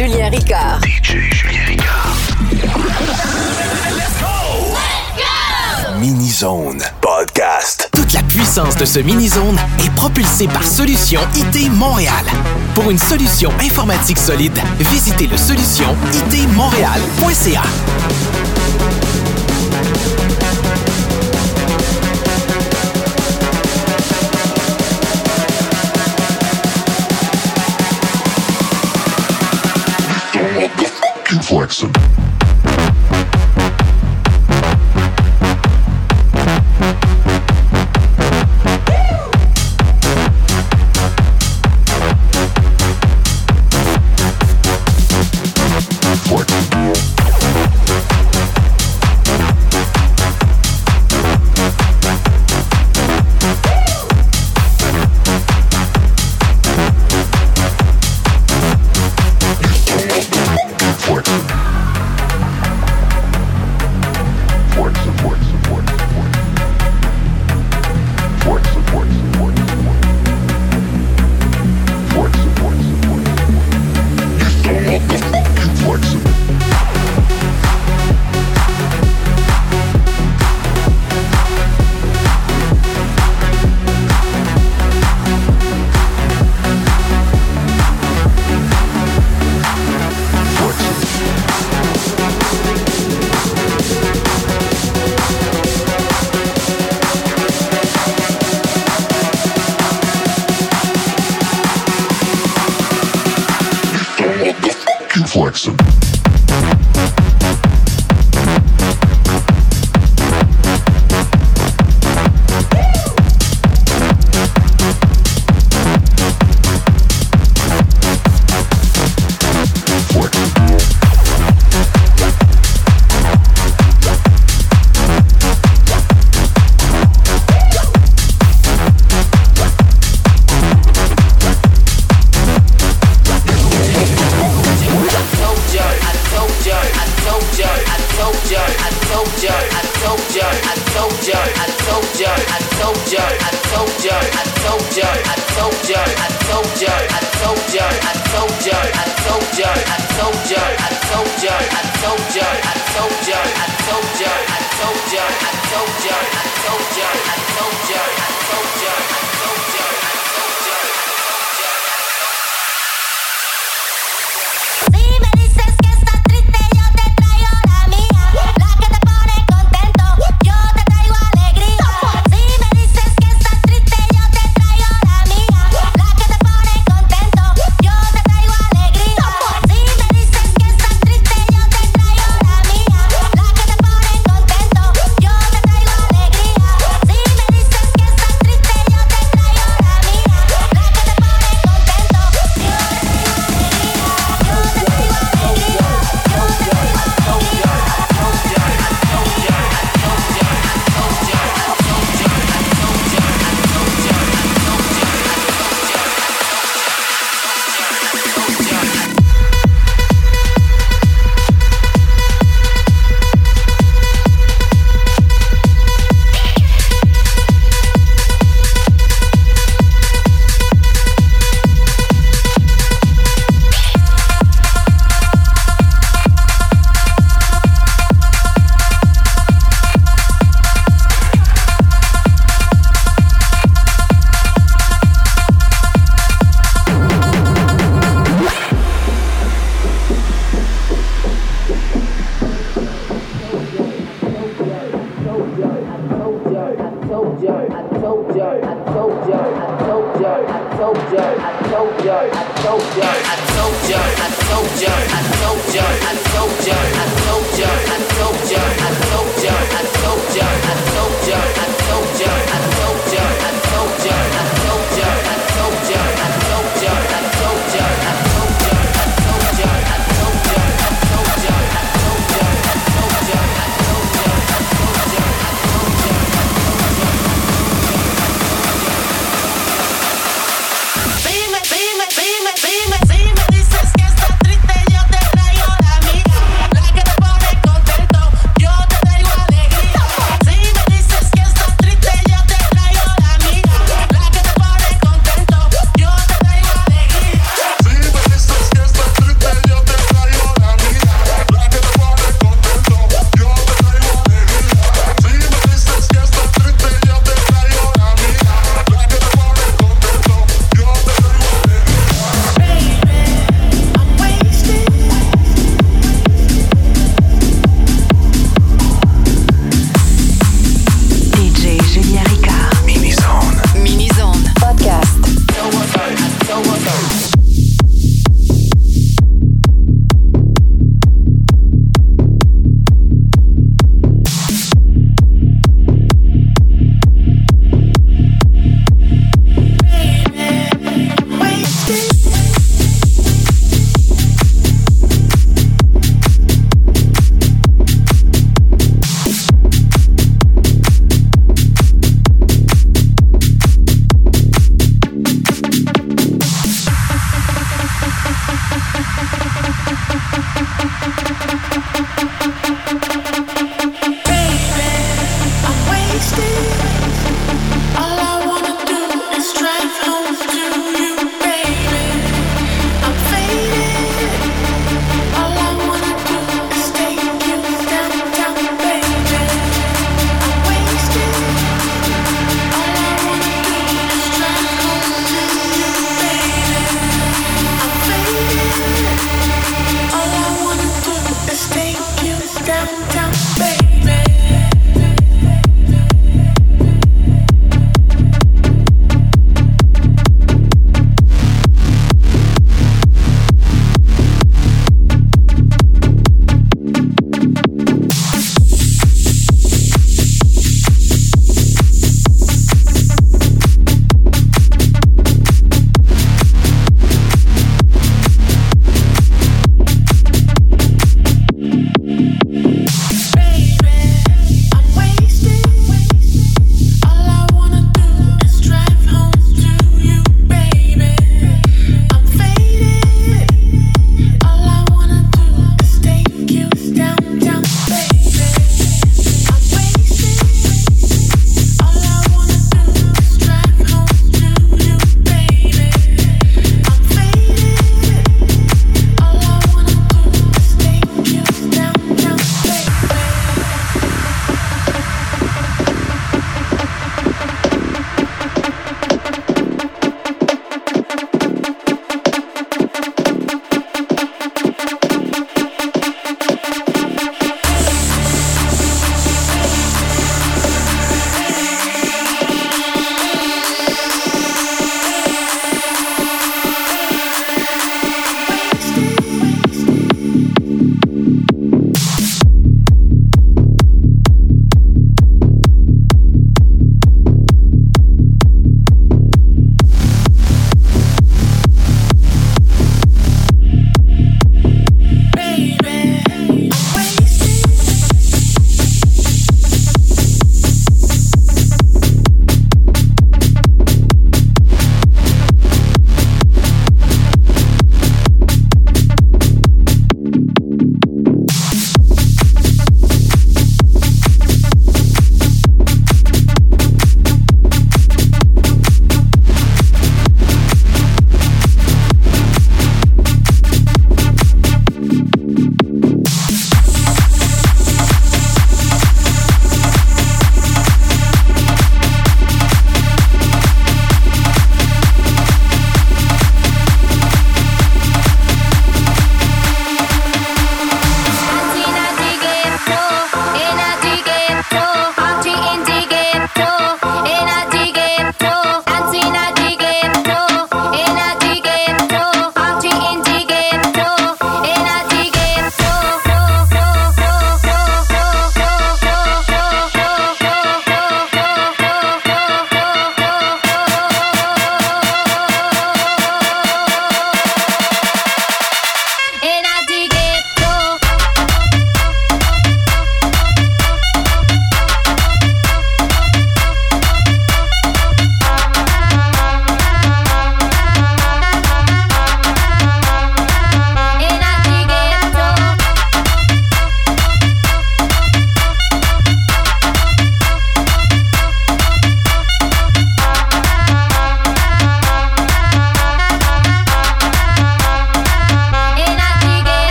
Julien Ricard. DJ Julien Ricard. Let's go! Mini Zone Podcast. Toute la puissance de ce Mini Zone est propulsée par Solution IT Montréal. Pour une solution informatique solide, visitez le solution itmontréal.ca. flexing.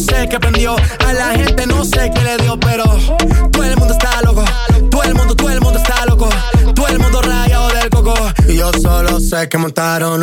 No sé qué prendió. A la gente no sé qué le dio, pero todo el mundo está loco. Todo el mundo, todo el mundo está loco. Todo el mundo rayado del coco. Y yo solo sé que montaron.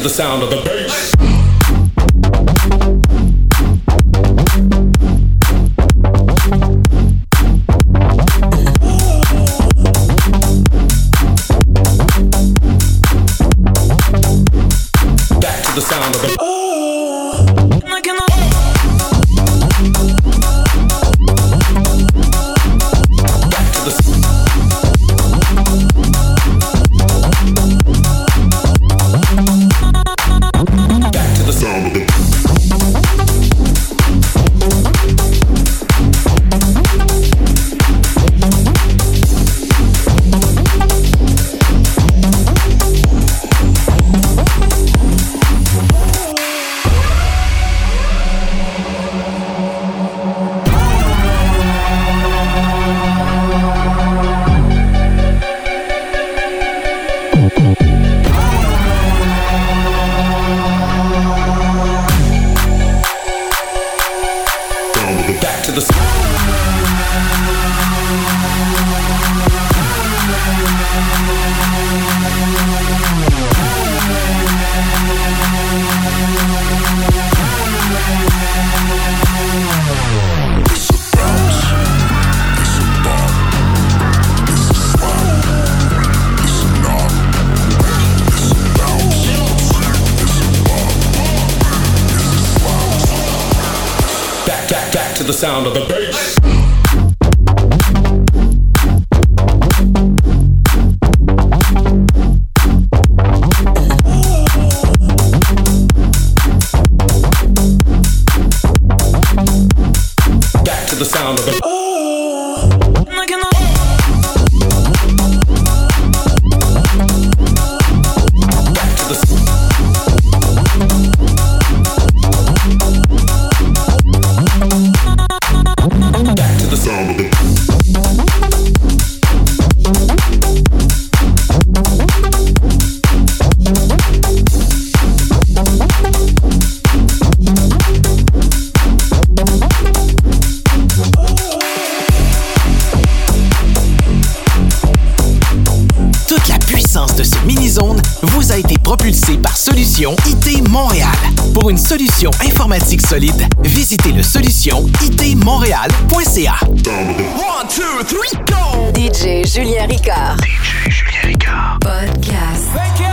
to the sound of the bass. sound of the bass. the sound of it. propulsé par Solution IT Montréal. Pour une solution informatique solide, visitez le solution itmontréal.ca. DJ Julien Ricard. DJ Julien Ricard. Podcast.